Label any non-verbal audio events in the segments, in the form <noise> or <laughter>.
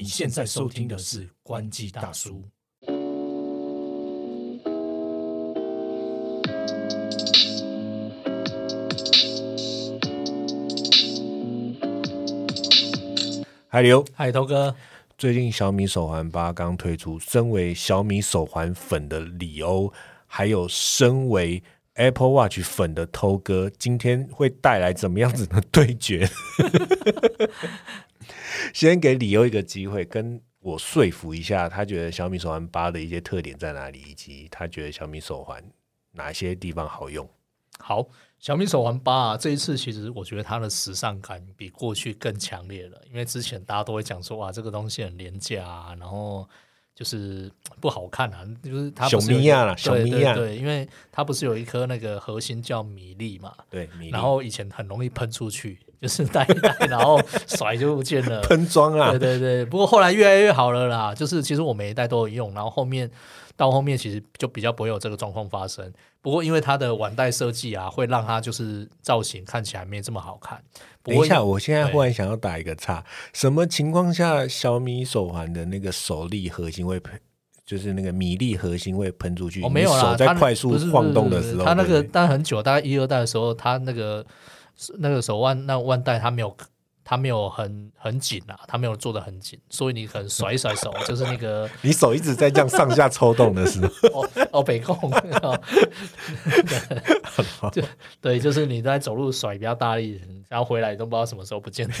你现在收听的是关机大叔。海流，嗨，头哥，最近小米手环八刚推出，身为小米手环粉的李欧，还有身为 Apple Watch 粉的偷哥，今天会带来怎么样子的对决？<laughs> <laughs> 先给李欧一个机会，跟我说服一下，他觉得小米手环八的一些特点在哪里，以及他觉得小米手环哪些地方好用。好，小米手环八啊，这一次其实我觉得它的时尚感比过去更强烈了，因为之前大家都会讲说哇，这个东西很廉价啊，然后就是不好看啊，就是它不是小米亚啦小对米亚对对，因为它不是有一颗那个核心叫米粒嘛，对，米粒然后以前很容易喷出去，就是戴一戴，然后甩就不见了。<laughs> 喷装啊对，对对，不过后来越来越好了啦，就是其实我每一代都有用，然后后面到后面其实就比较不会有这个状况发生。不过因为它的腕带设计啊，会让它就是造型看起来没这么好看。不过等一下，我现在忽然想要打一个岔，什么情况下小米手环的那个手力核心会喷，就是那个米粒核心会喷出去？哦没有啦，手在它快速晃动的时候，它那个但很久，大概一二代的时候，它那个那个手腕那腕带它没有。它没有很很紧啊，它没有做的很紧，所以你可能甩一甩手，就是那个 <laughs> 你手一直在这样上下抽动的时候，<laughs> 哦哦北控，<laughs> 就对，就是你在走路甩比较大力，然后回来都不知道什么时候不见了。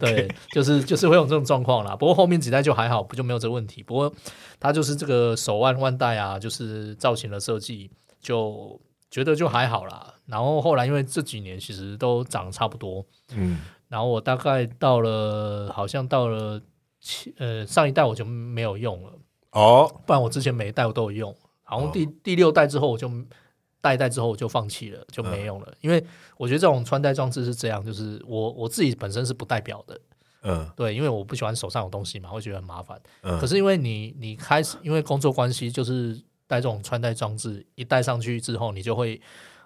对，就是就是会有这种状况啦。不过后面几代就还好，不就没有这个问题。不过它就是这个手腕腕带啊，就是造型的设计，就觉得就还好啦。然后后来因为这几年其实都长得差不多，嗯，然后我大概到了好像到了七呃上一代我就没有用了。哦，不然我之前每一代我都有用，好像第、哦第六代之后我就代一代之后我就放弃了，就没用了。因为我觉得这种穿戴装置是这样，就是我我自己本身是不戴表的，嗯对，因为我不喜欢手上有东西嘛，会觉得很麻烦。嗯，可是因为你你开始因为工作关系，就是戴这种穿戴装置，一戴上去之后，你就会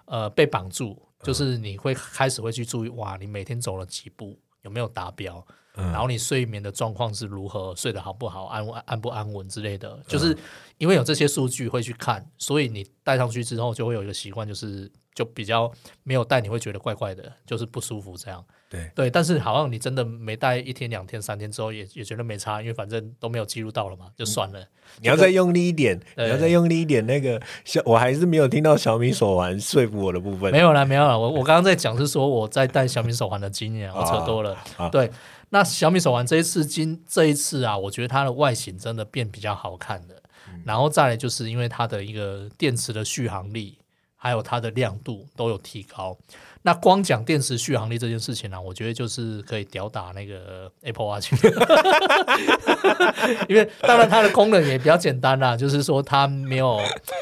呃被绑住，就是你会开始会去注意，哇，你每天走了几步，有没有达标？嗯然后你睡眠的状况是如何，睡得好不好，安安安不安稳之类的，嗯就是因为有这些数据会去看，所以你戴上去之后就会有一个习惯，就是就比较没有戴你会觉得怪怪的，就是不舒服这样。对对，但是好像你真的没戴一天、两天、三天之后也也觉得没差，因为反正都没有记录到了嘛，就算了。你要再用力一点，对你要再用力一点。那个小，我还是没有听到小米手环说服我的部分没。有啦，没有啦，我我刚刚在讲是说我在戴小米手环的经验，我扯多了。啊对，那小米手环这一次今这一次啊，我觉得它的外形真的变比较好看的。然后再来就是因为它的一个电池的续航力，还有它的亮度都有提高。那光讲电池续航力这件事情呢、啊，我觉得就是可以吊打那个 Apple Watch，<laughs> 因为当然它的功能也比较简单啦，就是说它没有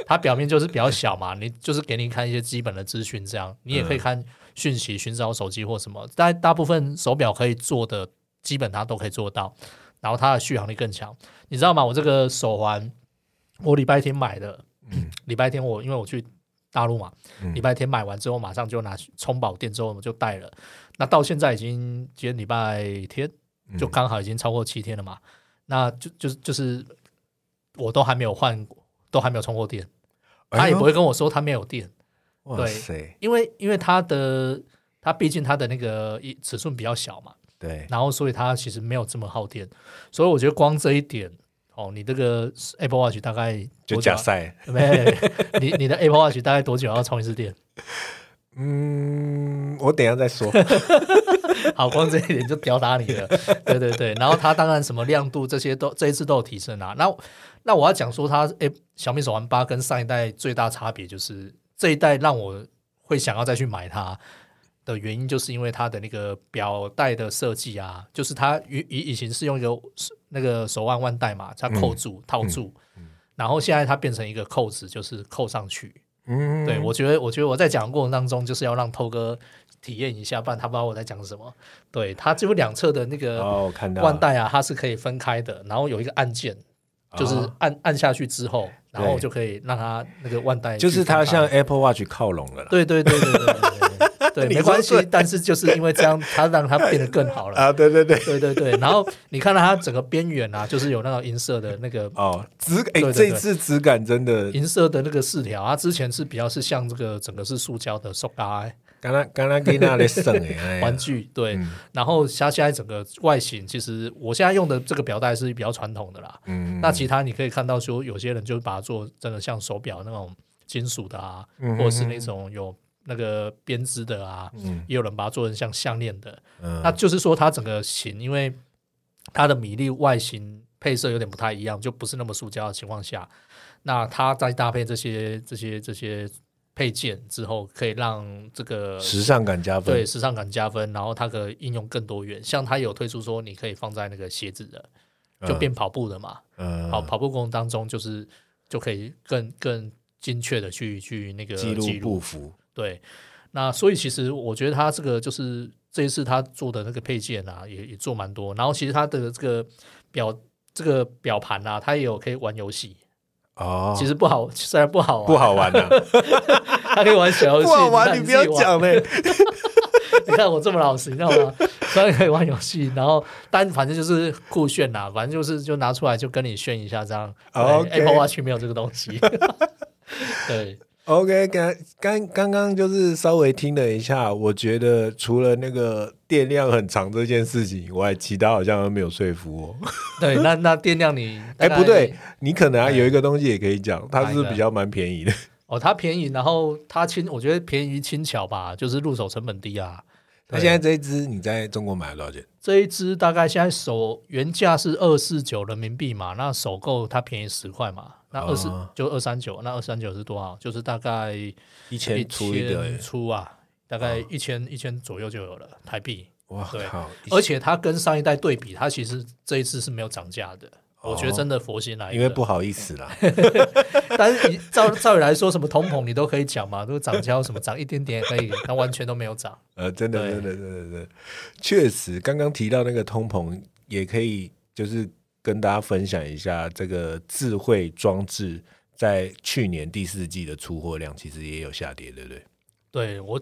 它表面就是比较小嘛，你就是给你看一些基本的资讯，这样你也可以看讯息、寻找手机或什么。但大部分手表可以做的，基本它都可以做到。然后它的续航力更强，你知道吗？我这个手环，我礼拜天买的，礼拜天我因为我去大陆嘛，嗯。礼拜天买完之后马上就拿去充饱电之后我就戴了。那到现在已经今天礼拜天，嗯。就刚好已经超过七天了嘛。那就就是就是我都还没有换过，都还没有充过电，他也不会跟我说他没有电，哇对，因为因为它的它毕竟它的那个一尺寸比较小嘛，对，然后所以它其实没有这么耗电，所以我觉得光这一点哦，你这个 Apple Watch 大概就假赛。<laughs> 没，你你的 Apple Watch 大概多久要充一次电？嗯，我等一下再说。<laughs> 好，光这一点就吊打你了。对对对，然后它当然什么亮度这些都这一次都有提升啊。那那我要讲说它，诶，小米手环八跟上一代最大差别就是这一代让我会想要再去买它的原因，就是因为它的那个表带的设计啊，就是它以以以前是用一个那个手腕腕带嘛，它扣住、套住，然后现在它变成一个扣子，就是扣上去。嗯，对，我觉得，我觉得我在讲的过程当中，就是要让透哥体验一下，不然他不知道我在讲什么。对，它就两侧的那个腕带啊，它是可以分开的，然后有一个按键，就是哦按按下去之后，然后就可以让它那个腕带就是它像 Apple Watch 靠拢了啦。对对对对对对对没关系，但是就是因为这样，它让它变得更好了。<laughs> 啊，对对对，对对对，然后你看到它整个边缘啊，就是有那个银色的那个哦，质哎，对对对。这一次质感真的，银色的那个饰条，它之前是比较是像这个整个是塑胶的塑胶刚刚刚刚给那里省 <laughs> 玩具，对。嗯。然后它现在整个外形，其实我现在用的这个表带是比较传统的啦。嗯，那其他你可以看到说，有些人就把它做真的像手表那种金属的啊，嗯或者是那种有那个编织的啊，嗯也有人把它做成像项链的。嗯那就是说，它整个型，因为它的米粒外形配色有点不太一样，就不是那么塑胶的情况下，那它再搭配这些这些这些配件之后，可以让这个时尚感加分，对时尚感加分，然后它的应用更多元。像它有推出说，你可以放在那个鞋子的，就变跑步的嘛。嗯跑跑步过程当中，就是就可以更更精确的去去那个记录记录。步幅，对，那所以其实我觉得他这个就是这一次他做的那个配件啊，也也做蛮多。然后其实他的这个表这个表盘啊，它也有可以玩游戏。哦，其实不好，虽然不好玩，不好玩的，他可以玩小游戏。<laughs> 不好玩，看你不要讲嘞，你看我这么老实，你知道吗？虽然可以玩游戏，然后但反正就是酷炫啦，反正就是就拿出来就跟你炫一下这样。对 OK Apple Watch 没有这个东西。<laughs> 对，OK，刚刚刚刚就是稍微听了一下，我觉得除了那个电量很长这件事情以外，其他好像都没有说服我。<laughs> 对，那那电量你哎，不对，你可能啊有一个东西也可以讲，它是比较蛮便宜的。<laughs> 哦，它便宜，然后它轻，我觉得便宜轻巧吧，就是入手成本低啊。那现在这一支你在中国买了多少钱？这一支大概现在首原价是二四九人民币嘛，那首购它便宜十块嘛，那二十、哦就二三九，那二三九是多少？就是大概一一千出一个千，出啊，大概一千一千左右就有了台币。哇对靠！而且它跟上一代对比，它其实这一次是没有涨价的。我觉得真的佛心来，哦因为不好意思啦，<laughs> 但是你照照理来说，什么通膨你都可以讲嘛，都涨价什么涨一点点也可以，它完全都没有涨。呃，真的，真的，真的，真的，确实，刚刚提到那个通膨，也可以就是跟大家分享一下，这个智慧装置在去年第四季的出货量其实也有下跌，对不对？对我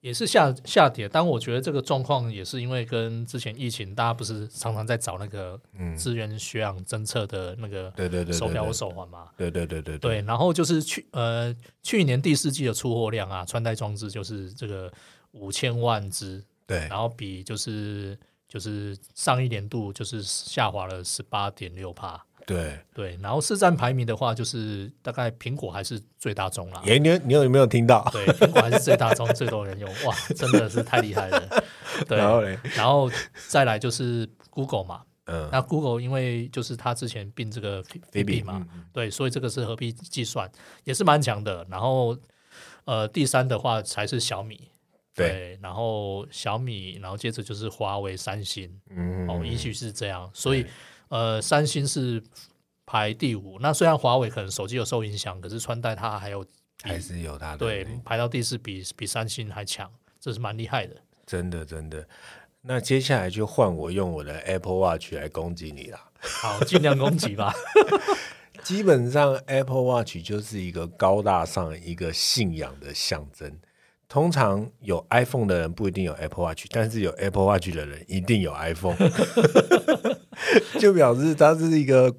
也是下下跌，但我觉得这个状况也是因为跟之前疫情，大家不是常常在找那个嗯，资源血氧侦测的那个对对对，手表或手环嘛。对对对对对，然后就是去呃去年第四季的出货量啊，穿戴装置就是这个五千万只，对然后比就是就是上一年度就是下滑了十八点六帕。对。对，然后市占排名的话，就是大概苹果还是最大宗啦。哎，你你有没有听到？对，苹果还是最大宗，最多人用，<laughs> 哇，真的是太厉害了。对，然后嘞，然后再来就是 Google 嘛，嗯，那 Google 因为就是它之前并这个菲比 Fitbit 嘛，嗯对，所以这个是合并计算，也是蛮强的。然后呃，第三的话才是小米，对，然后小米，然后接着就是华为、三星，嗯哦，依序是这样，所以呃，三星是排第五。那虽然华为可能手机有受影响，可是穿戴它还有还是有它的对排到第四，比比三星还强，这是蛮厉害的。真的真的。那接下来就换我用我的 Apple Watch 来攻击你啦。好，尽量攻击吧。<laughs> 基本上 Apple Watch 就是一个高大上、一个信仰的象征。通常有 iPhone 的人不一定有 Apple Watch，但是有 Apple Watch 的人一定有 iPhone，<laughs> 就表示他是一个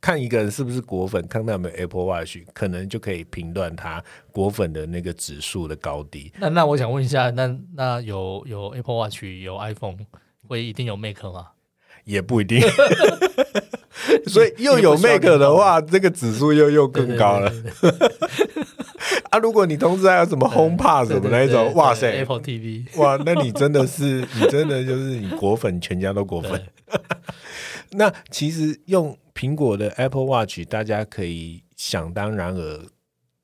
看一个人是不是果粉，看他有没有 Apple Watch，可能就可以评断他果粉的那个指数的高低。那那我想问一下，那那有有 Apple Watch 有 iPhone 会一定有 Make 吗？也不一定，<laughs> 所以又有 Make 的话，这个指数又又更高了。啊！如果你同时还有什么 HomePod 什么那一种，哇塞，，Apple TV，<laughs> 哇，那你真的是，你真的就是你果粉，全家都果粉。<laughs> 那其实用苹果的 Apple Watch，大家可以想当然而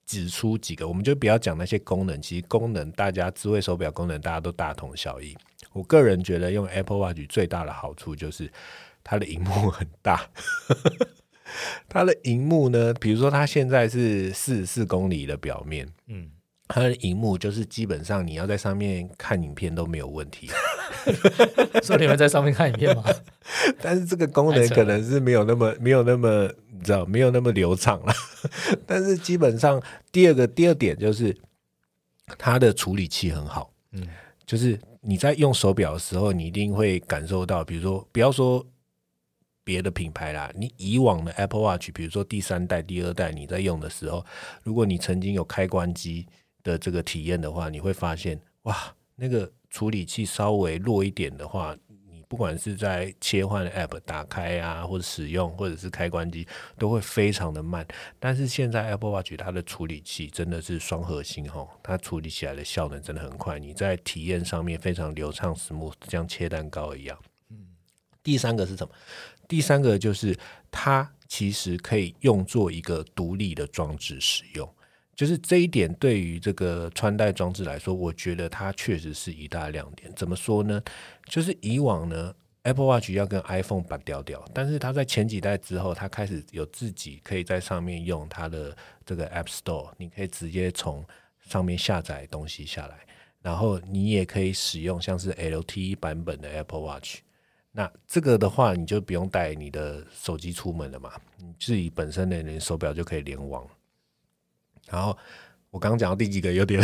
指出几个，我们就不要讲那些功能，其实功能大家智慧手表功能大家都大同小异。我个人觉得用 Apple Watch 最大的好处就是它的荧幕很大。<laughs> 它的荧幕呢，比如说它现在是四十四公里的表面，嗯，它的荧幕就是基本上你要在上面看影片都没有问题，<laughs> 所以你们在上面看影片吗？<laughs> 但是这个功能可能是没有那么没有那么你知道没有那么流畅了。但是基本上第二个第二点就是它的处理器很好，嗯，就是你在用手表的时候，你一定会感受到，比如说不要说别的品牌啦，你以往的 Apple Watch，比如说第三代、第二代你在用的时候，如果你曾经有开关机的这个体验的话，你会发现哇，那个处理器稍微弱一点的话。你不管是在切换 App 打开啊，或者使用，或者是开关机，都会非常的慢。但是现在 Apple Watch 它的处理器真的是双核心吼，它处理起来的效能真的很快，你在体验上面非常流畅，smooth，像切蛋糕一样。嗯，第三个是什么？第三个就是它其实可以用作一个独立的装置使用，就是这一点对于这个穿戴装置来说，我觉得它确实是一大亮点。怎么说呢？就是以往呢，Apple Watch 要跟 iPhone 拔掉掉，但是它在前几代之后，它开始有自己可以在上面用它的这个 App Store，你可以直接从上面下载东西下来，然后你也可以使用像是 LTE 版本的 Apple Watch。那这个的话，你就不用带你的手机出门了嘛，你自己本身的你手表就可以联网。然后我刚刚讲到第几个优点？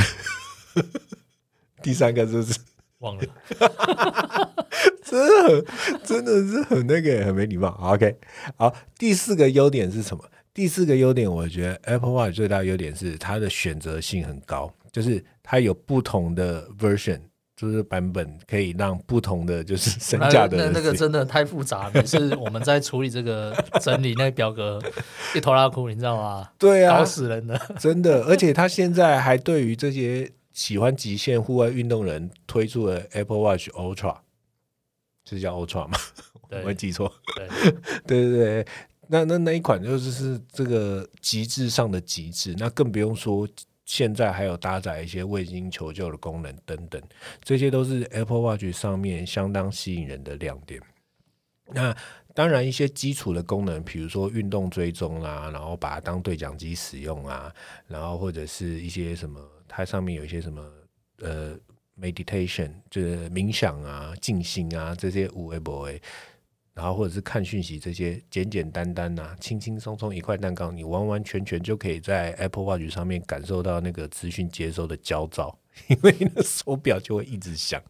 <laughs> 第三个是不是？忘了，<laughs> 真的很，真的是很那个，很没礼貌。OK，好，第四个优点是什么？第四个优点，我觉得 Apple Watch 最大的优点是它的选择性很高，就是它有不同的 version，就是版本可以让不同的就是身价的那人那个真的太复杂，每次我们在处理这个整理那个表格一头拉哭，你知道吗？对啊搞，死人了。真的，而且他现在还对于这些喜欢极限户外运动人推出了 Apple Watch Ultra，是叫 Ultra 吗？<laughs> 没记错。对，<laughs> 对对对，那那那一款就是是这个极致上的极致，那更不用说现在还有搭载一些卫星求救的功能等等，这些都是 Apple Watch 上面相当吸引人的亮点。那当然，一些基础的功能，比如说运动追踪啦，然后把它当对讲机使用啊，然后或者是一些什么，它上面有一些什么呃 meditation，就是冥想啊、静心啊这些无为不为，然后或者是看讯息这些简简单单呐、轻轻松松一块蛋糕，你完完全全就可以在 Apple Watch 上面感受到那个资讯接收的焦躁，<laughs> 因为那手表就会一直响。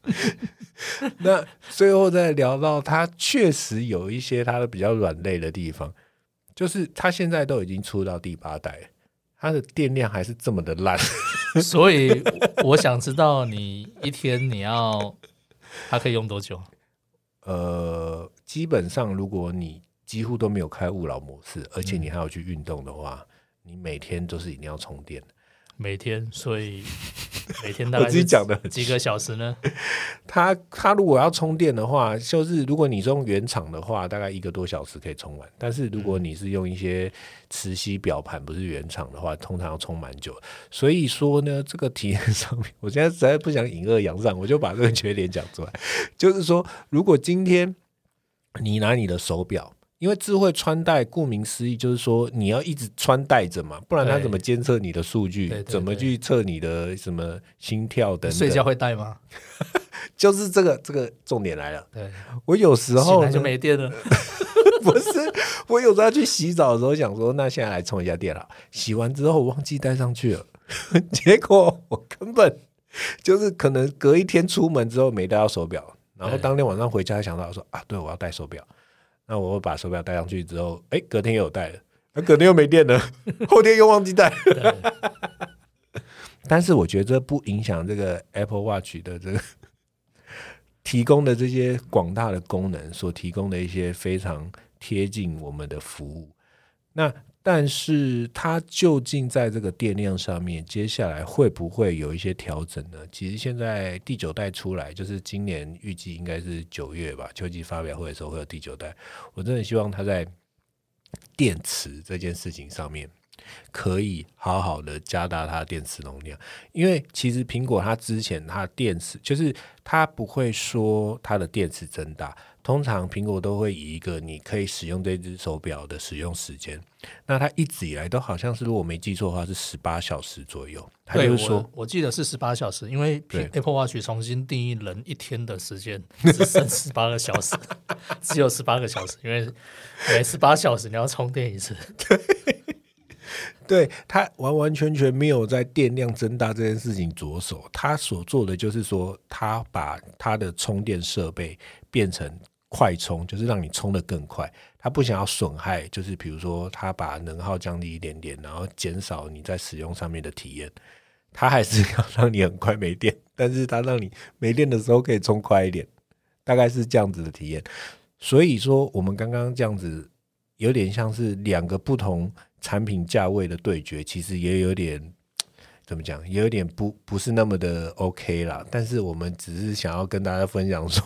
<laughs> 那最后再聊到它确实有一些它的比较软肋的地方，就是它现在都已经出到第八代，它的电量还是这么的烂。<laughs> 所以我想知道你一天你要它可以用多久？呃，基本上如果你几乎都没有开勿扰模式，而且你还要去运动的话，你每天都是一定要充电的。每天，所以 <laughs> 每天大我自己讲的几个小时呢？它它如果要充电的话，就是如果你是用原厂的话，大概一个多小时可以充完。但是如果你是用一些磁吸表盘，不是原厂的话，通常要充蛮久。所以说呢，这个体验上面，我现在实在不想引恶扬善，我就把这个缺点讲出来。就是说，如果今天你拿你的手表。因为智慧穿戴，顾名思义就是说你要一直穿戴着嘛，不然它怎么监测你的数据？对对怎么去测你的什么心跳等等？睡觉会戴吗？<laughs> 就是这个这个重点来了。对，我有时候就没电了。<laughs> 不是，我有时候要去洗澡的时候想说，那现在来充一下电了。洗完之后我忘记带上去了，<laughs> 结果我根本就是可能隔一天出门之后没带到手表，然后当天晚上回家想到说啊，对我要带手表，那我把手表带上去之后，哎，隔天又有带了，那隔天又没电了，<laughs> 后天又忘记带。<laughs> 但是我觉得这不影响这个 Apple Watch 的这个提供的这些广大的功能所提供的一些非常贴近我们的服务。那但是它究竟在这个电量上面，接下来会不会有一些调整呢？其实现在第九代出来，就是今年预计应该是九月吧，秋季发表会的时候会有第九代。我真的希望它在电池这件事情上面。可以好好的加大它的电池容量，因为其实苹果它之前它电池就是它不会说它的电池增大，通常苹果都会以一个你可以使用这只手表的使用时间，那它一直以来都好像是如果我没记错的话是十八小时左右，它对就是说我我记得是十八小时，因为对 Apple Watch 重新定义人一天的时间只剩十八个小时，<laughs> 只有十八个小时，因为每十八小时你要充电一次。<laughs> 对它完完全全没有在电量增大这件事情着手，它所做的就是说，它把它的充电设备变成快充，就是让你充的更快。它不想要损害，就是比如说，它把能耗降低一点点，然后减少你在使用上面的体验。它还是要让你很快没电，<laughs> 但是它让你没电的时候可以充快一点，大概是这样子的体验。所以说，我们刚刚这样子有点像是两个不同产品价位的对决，其实也有点怎么讲，也有点不不是那么的 OK 啦。但是我们只是想要跟大家分享说。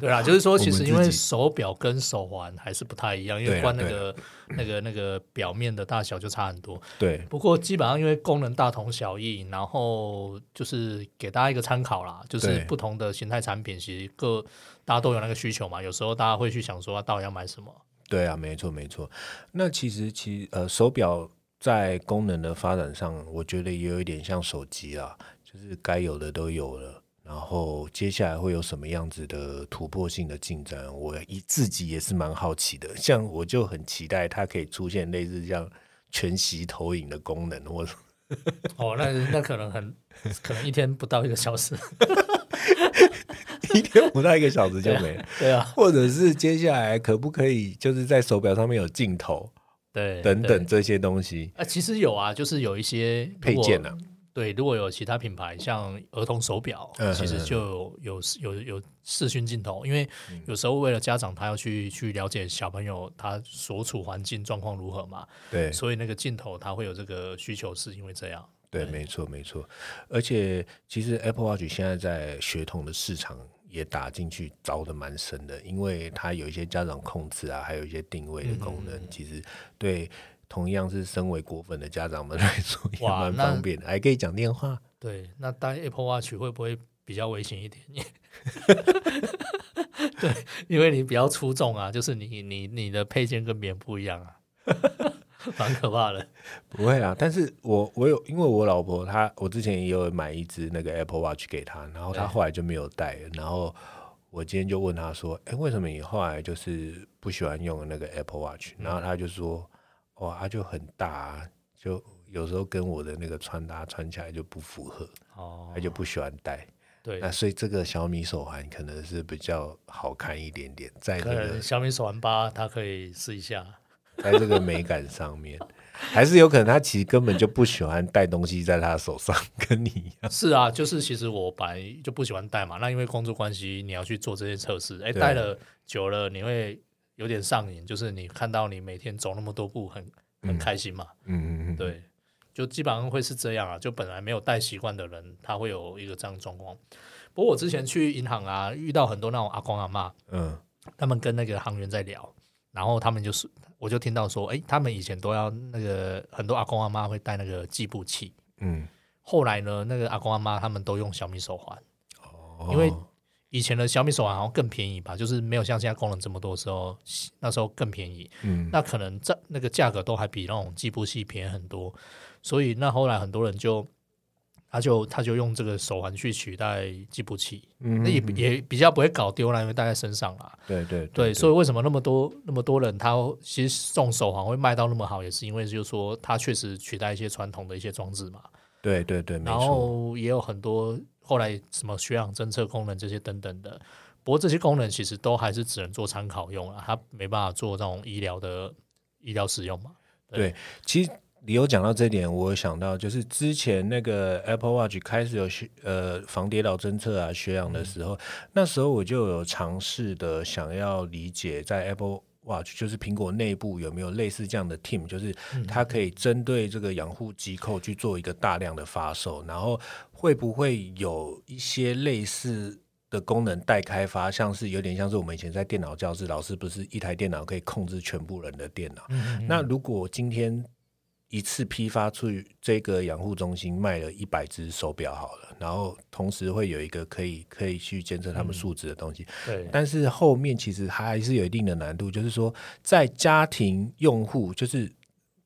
对啦，就是说，其实因为手表跟手环还是不太一样，因为光那个那个那个表面的大小就差很多。对不过基本上因为功能大同小异，然后就是给大家一个参考啦，就是不同的形态产品，其实各大家都有那个需求嘛。有时候大家会去想说，啊到底要买什么？对啊，没错没错。那其实其呃手表在功能的发展上，我觉得也有一点像手机啊，就是该有的都有了。然后接下来会有什么样子的突破性的进展，我一自己也是蛮好奇的。像我就很期待它可以出现类似像全息投影的功能，或者 <laughs> 哦，那那可能很可能一天不到一个小时。<laughs> 一天不到一个小时就没了。对啊，或者是接下来可不可以就是在手表上面有镜头对，等等这些东西啊，其实有啊，就是有一些。配件啊？对，如果有其他品牌，像儿童手表，嗯其实就有有有有视讯镜头，因为有时候为了家长他要去去了解小朋友他所处环境状况如何嘛，对。所以那个镜头他会有这个需求，是因为这样。对，没错没错。而且其实 Apple Watch 现在在血统的市场也打进去，凿的蛮深的，因为它有一些家长控制啊，还有一些定位的功能，嗯。其实对同样是身为果粉的家长们来说也蛮方便的，还可以讲电话。对，那戴 Apple Watch 会不会比较危险一点？<laughs> 对，因为你比较出众啊，就是你你你的配件跟别人不一样啊，<laughs> 蛮可怕的。不会啊，但是我我有，因为我老婆她，我之前也有买一只那个 Apple Watch 给她，然后她对后来就没有戴，然后我今天就问她说，哎，为什么你后来就是不喜欢用那个 Apple Watch？然后她就说，哇，它就很大、啊，就有时候跟我的那个穿搭穿起来就不符合，哦他，就不喜欢戴。对，那所以这个小米手环可能是比较好看一点点，在这可能个小米手环八它可以试一下。在这个美感上面，还是有可能他其实根本就不喜欢带东西在他手上，跟你一样。是啊，就是其实我本来就不喜欢戴嘛，那因为工作关系，你要去做这些测试，哎，对戴了久了你会有点上瘾，就是你看到你每天走那么多步很很开心嘛，嗯嗯嗯，对，就基本上会是这样啊，就本来没有带习惯的人，他会有一个这样的状况。不过我之前去银行啊，遇到很多那种阿公阿妈，嗯他们跟那个行员在聊，然后他们就是，我就听到说，哎，他们以前都要那个很多阿公阿妈会带那个计步器，嗯，后来呢，那个阿公阿妈他们都用小米手环。哦因为以前的小米手环好像更便宜吧，就是没有像现在功能这么多的时候，那时候更便宜。嗯那可能在那个价格都还比那种计步器便宜很多，所以那后来很多人就他就他就用这个手环去取代计步器，嗯那也也比较不会搞丢了，因为带在身上啦。对对对，以所以为什么那么多那么多人他其实这种手环会卖到那么好，也是因为就是说它确实取代一些传统的一些装置嘛。对对对，没然错，后也有很多后来什么血氧侦测功能这些等等的，不过这些功能其实都还是只能做参考用啊，它没办法做这种医疗的医疗使用嘛。对，其实你有讲到这点，我想到就是之前那个 Apple Watch 开始有血呃防跌倒侦测啊血氧的时候，那时候我就有尝试的想要理解在 Apple Watch 就是苹果内部有没有类似这样的 team，就是它可以针对这个养护机构去做一个大量的发售，然后会不会有一些类似。的功能待开发，像是有点像是我们以前在电脑教室，老师不是一台电脑可以控制全部人的电脑，嗯那如果今天一次批发出去这个养护中心卖了一百只手表好了，然后同时会有一个可以可以去监测他们数值的东西，对，但是后面其实还是有一定的难度，就是说在家庭用户，就是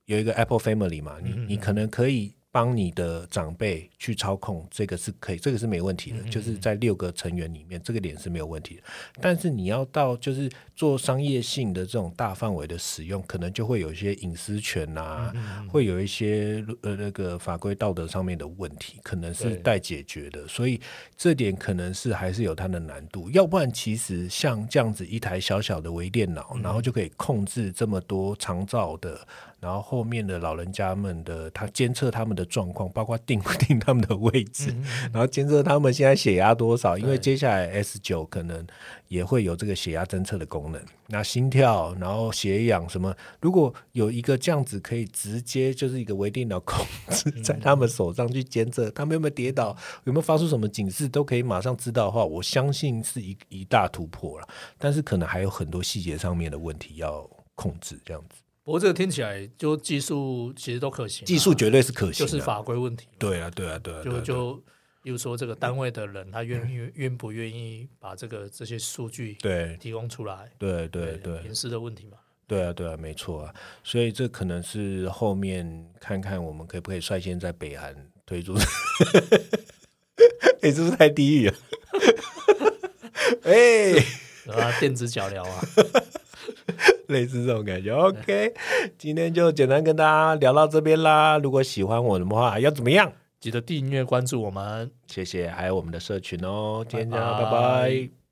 有一个 Apple Family 嘛，你嗯你可能可以帮你的长辈去操控，这个是可以，这个是没问题的。就是在六个成员里面，这个点是没有问题的。但是你要到就是做商业性的这种大范围的使用，可能就会有一些隐私权呐、会有一些呃那个法规道德上面的问题，可能是待解决的。所以这点可能是还是有它的难度。要不然，其实像这样子一台小小的微电脑，然后就可以控制这么多长照的。然后后面的老人家们的，他监测他们的状况，包括定不定他们的位置，然后监测他们现在血压多少，因为接下来 S 九可能也会有这个血压侦测的功能。那心跳，然后血氧什么，如果有一个这样子可以直接就是一个微电脑控制在他们手上去监测，他们有没有跌倒，有没有发出什么警示，都可以马上知道的话，我相信是一一大突破了。但是可能还有很多细节上面的问题要控制，这样子。不过这个听起来就技术其实都可行啊，技术绝对是可行，就是法规问题嘛。对啊，对啊，对啊，对啊就就比如说这个单位的人，他愿意愿不愿意把这个这些数据对提供出来？对对对隐私的问题嘛。对啊，对啊，没错啊，所以这可能是后面看看我们可不可以率先在北韩推出，<laughs> 哎、是不是太地狱了？<laughs> 哎、啊，电子脚镣啊，类似这种感觉。OK，今天就简单跟大家聊到这边啦。如果喜欢我的话，要怎么样？记得订阅关注我们。谢谢，还有我们的社群哦。今天这样，拜拜拜拜